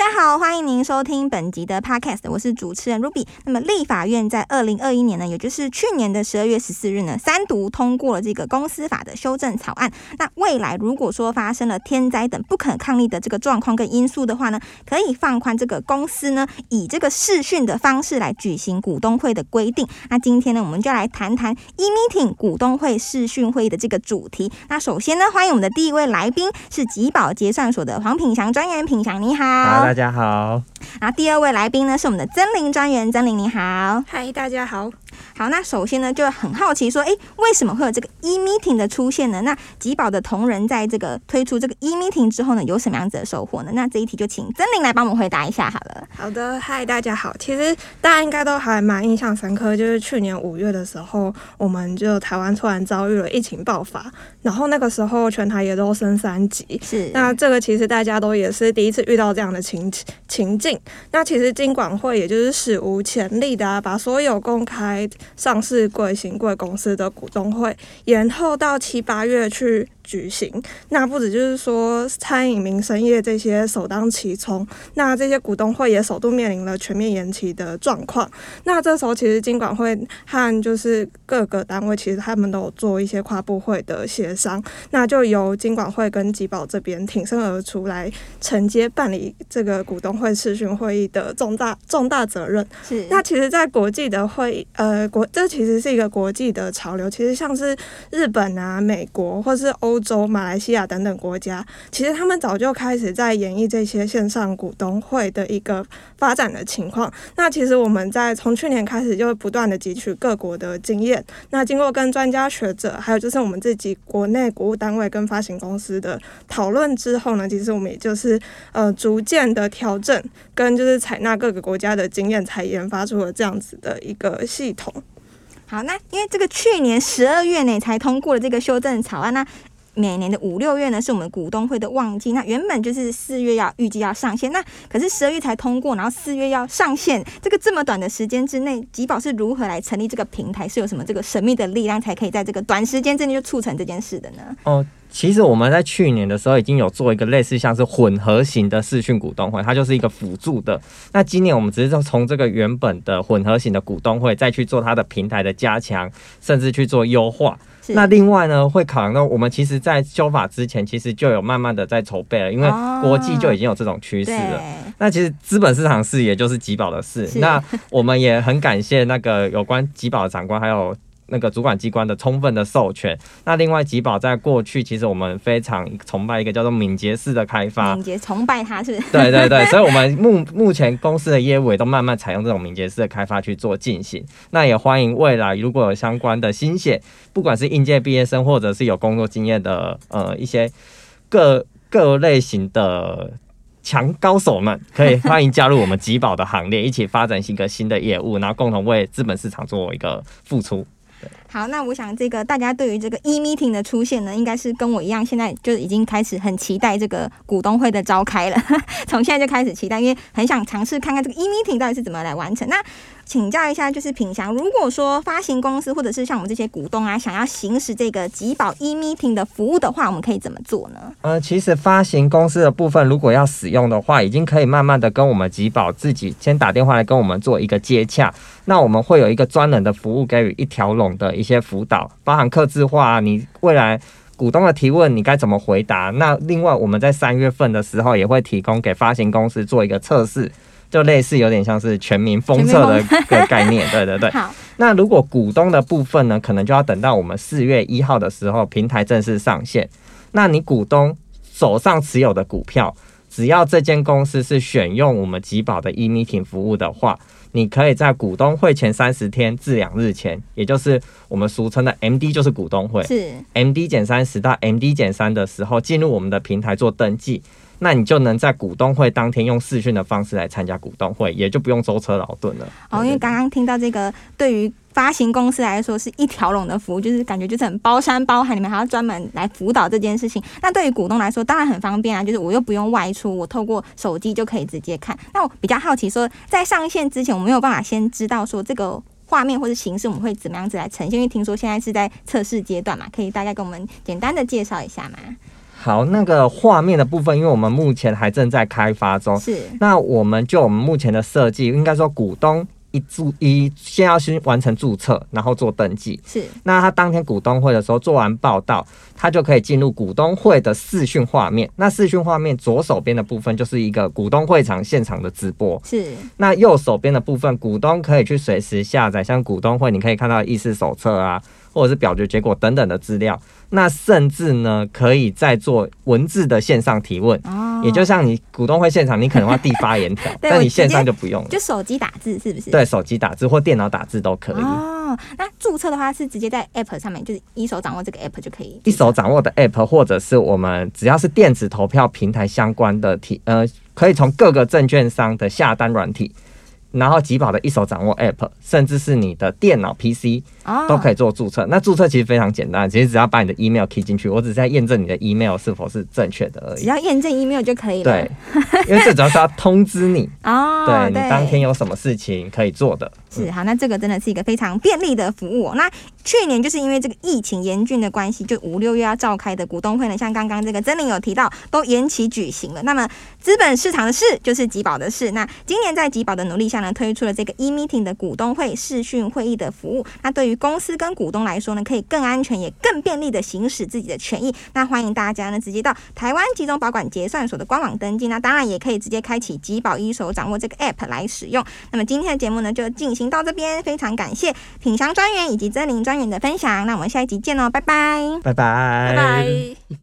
大家好，欢迎您收听本集的 Podcast，我是主持人 Ruby。那么，立法院在二零二一年呢，也就是去年的十二月十四日呢，三读通过了这个公司法的修正草案。那未来如果说发生了天灾等不可抗力的这个状况跟因素的话呢，可以放宽这个公司呢以这个视讯的方式来举行股东会的规定。那今天呢，我们就来谈谈 e meeting 股东会视讯会的这个主题。那首先呢，欢迎我们的第一位来宾是吉宝结算所的黄品祥专员，品祥你好。大家好，然后第二位来宾呢是我们的曾玲专员，曾玲你好，嗨，大家好。好，那首先呢，就很好奇说，哎，为什么会有这个 e meeting 的出现呢？那吉宝的同仁在这个推出这个 e meeting 之后呢，有什么样子的收获呢？那这一题就请曾玲来帮我们回答一下好了。好的，嗨，大家好。其实大家应该都还蛮印象深刻，就是去年五月的时候，我们就台湾突然遭遇了疫情爆发，然后那个时候全台也都升三级。是，那这个其实大家都也是第一次遇到这样的情情境。那其实金管会也就是史无前例的把所有公开上市。贵行贵公司的股东会延后到七八月去。举行，那不止就是说餐饮、民生业这些首当其冲，那这些股东会也首度面临了全面延期的状况。那这时候其实金管会和就是各个单位，其实他们都有做一些跨部会的协商，那就由金管会跟吉宝这边挺身而出来承接办理这个股东会视讯会议的重大重大责任。是，那其实，在国际的会议，呃，国这其实是一个国际的潮流，其实像是日本啊、美国或是欧。洲、马来西亚等等国家，其实他们早就开始在演绎这些线上股东会的一个发展的情况。那其实我们在从去年开始就不断的汲取各国的经验。那经过跟专家学者，还有就是我们自己国内国务单位跟发行公司的讨论之后呢，其实我们也就是呃逐渐的调整，跟就是采纳各个国家的经验，才研发出了这样子的一个系统。好，那因为这个去年十二月呢才通过了这个修正草案，那。每年的五六月呢，是我们股东会的旺季。那原本就是四月要预计要上线，那可是十二月才通过，然后四月要上线，这个这么短的时间之内，吉宝是如何来成立这个平台？是有什么这个神秘的力量，才可以在这个短时间之内就促成这件事的呢？哦，其实我们在去年的时候已经有做一个类似像是混合型的视讯股东会，它就是一个辅助的。那今年我们只是从这个原本的混合型的股东会，再去做它的平台的加强，甚至去做优化。那另外呢，会考量到我们其实，在修法之前，其实就有慢慢的在筹备了，因为国际就已经有这种趋势了。那其实资本市场事也就是吉宝的事。那我们也很感谢那个有关吉宝的长官，还有。那个主管机关的充分的授权。那另外，吉宝在过去其实我们非常崇拜一个叫做敏捷式的开发。敏捷崇拜它是？对对对，所以我们目目前公司的业务也都慢慢采用这种敏捷式的开发去做进行。那也欢迎未来如果有相关的新血，不管是应届毕业生或者是有工作经验的呃一些各各类型的强高手们，可以欢迎加入我们吉宝的行列，一起发展一个新的业务，然后共同为资本市场做一个付出。好，那我想这个大家对于这个 e meeting 的出现呢，应该是跟我一样，现在就已经开始很期待这个股东会的召开了，从现在就开始期待，因为很想尝试看看这个 e meeting 到底是怎么来完成。那请教一下，就是品祥，如果说发行公司或者是像我们这些股东啊，想要行使这个集保 e meeting 的服务的话，我们可以怎么做呢？呃，其实发行公司的部分，如果要使用的话，已经可以慢慢的跟我们集保自己先打电话来跟我们做一个接洽，那我们会有一个专人的服务给予一条龙的一些辅导，包含客制化，你未来股东的提问你该怎么回答？那另外我们在三月份的时候也会提供给发行公司做一个测试。就类似有点像是全民封测的 个概念，对对对。好，那如果股东的部分呢，可能就要等到我们四月一号的时候，平台正式上线。那你股东手上持有的股票，只要这间公司是选用我们吉宝的 e meeting 服务的话，你可以在股东会前三十天至两日前，也就是我们俗称的 MD，就是股东会，是 MD 减三十到 MD 减三的时候，进入我们的平台做登记。那你就能在股东会当天用视讯的方式来参加股东会，也就不用舟车劳顿了。哦，因为刚刚听到这个，对于发行公司来说是一条龙的服务，就是感觉就是很包山包海，你们还要专门来辅导这件事情。那对于股东来说，当然很方便啊，就是我又不用外出，我透过手机就可以直接看。那我比较好奇说，在上线之前，我没有办法先知道说这个画面或者形式我们会怎么样子来呈现，因为听说现在是在测试阶段嘛，可以大概跟我们简单的介绍一下吗？好，那个画面的部分，因为我们目前还正在开发中，是那我们就我们目前的设计，应该说股东一注一先要先完成注册，然后做登记。是那他当天股东会的时候做完报道，他就可以进入股东会的视讯画面。那视讯画面左手边的部分就是一个股东会场现场的直播，是那右手边的部分，股东可以去随时下载，像股东会你可以看到议事手册啊，或者是表决结果等等的资料。那甚至呢，可以再做文字的线上提问，哦，也就像你股东会现场，你可能要递发言条，但你线上就不用了就。手机打字是不是？对，手机打字或电脑打字都可以。哦，那注册的话是直接在 App 上面，就是一手掌握这个 App 就可以。一手掌握的 App，或者是我们只要是电子投票平台相关的体，呃，可以从各个证券商的下单软体，然后集保的一手掌握 App，甚至是你的电脑 PC 哦都可以做注册。那注册其实非常简单，其实只要把你的 email key 进去，我只是在验证你的 email 是否是正确的而已。只要验证 email 就可以了。对，因为最主要是要通知你，哦，对你当天有什么事情可以做的。是好，那这个真的是一个非常便利的服务、哦。那去年就是因为这个疫情严峻的关系，就五六月要召开的股东会呢，像刚刚这个曾玲有提到，都延期举行了。那么资本市场的事就是集保的事。那今年在集保的努力下呢，推出了这个 e meeting 的股东会视讯会议的服务。那对于公司跟股东来说呢，可以更安全也更便利的行使自己的权益。那欢迎大家呢直接到台湾集中保管结算所的官网登记。那当然也可以直接开启集保一手掌握这个 app 来使用。那么今天的节目呢，就进行到这边，非常感谢品祥专员以及曾玲专员的分享。那我们下一集见喽，拜拜。拜拜，拜拜。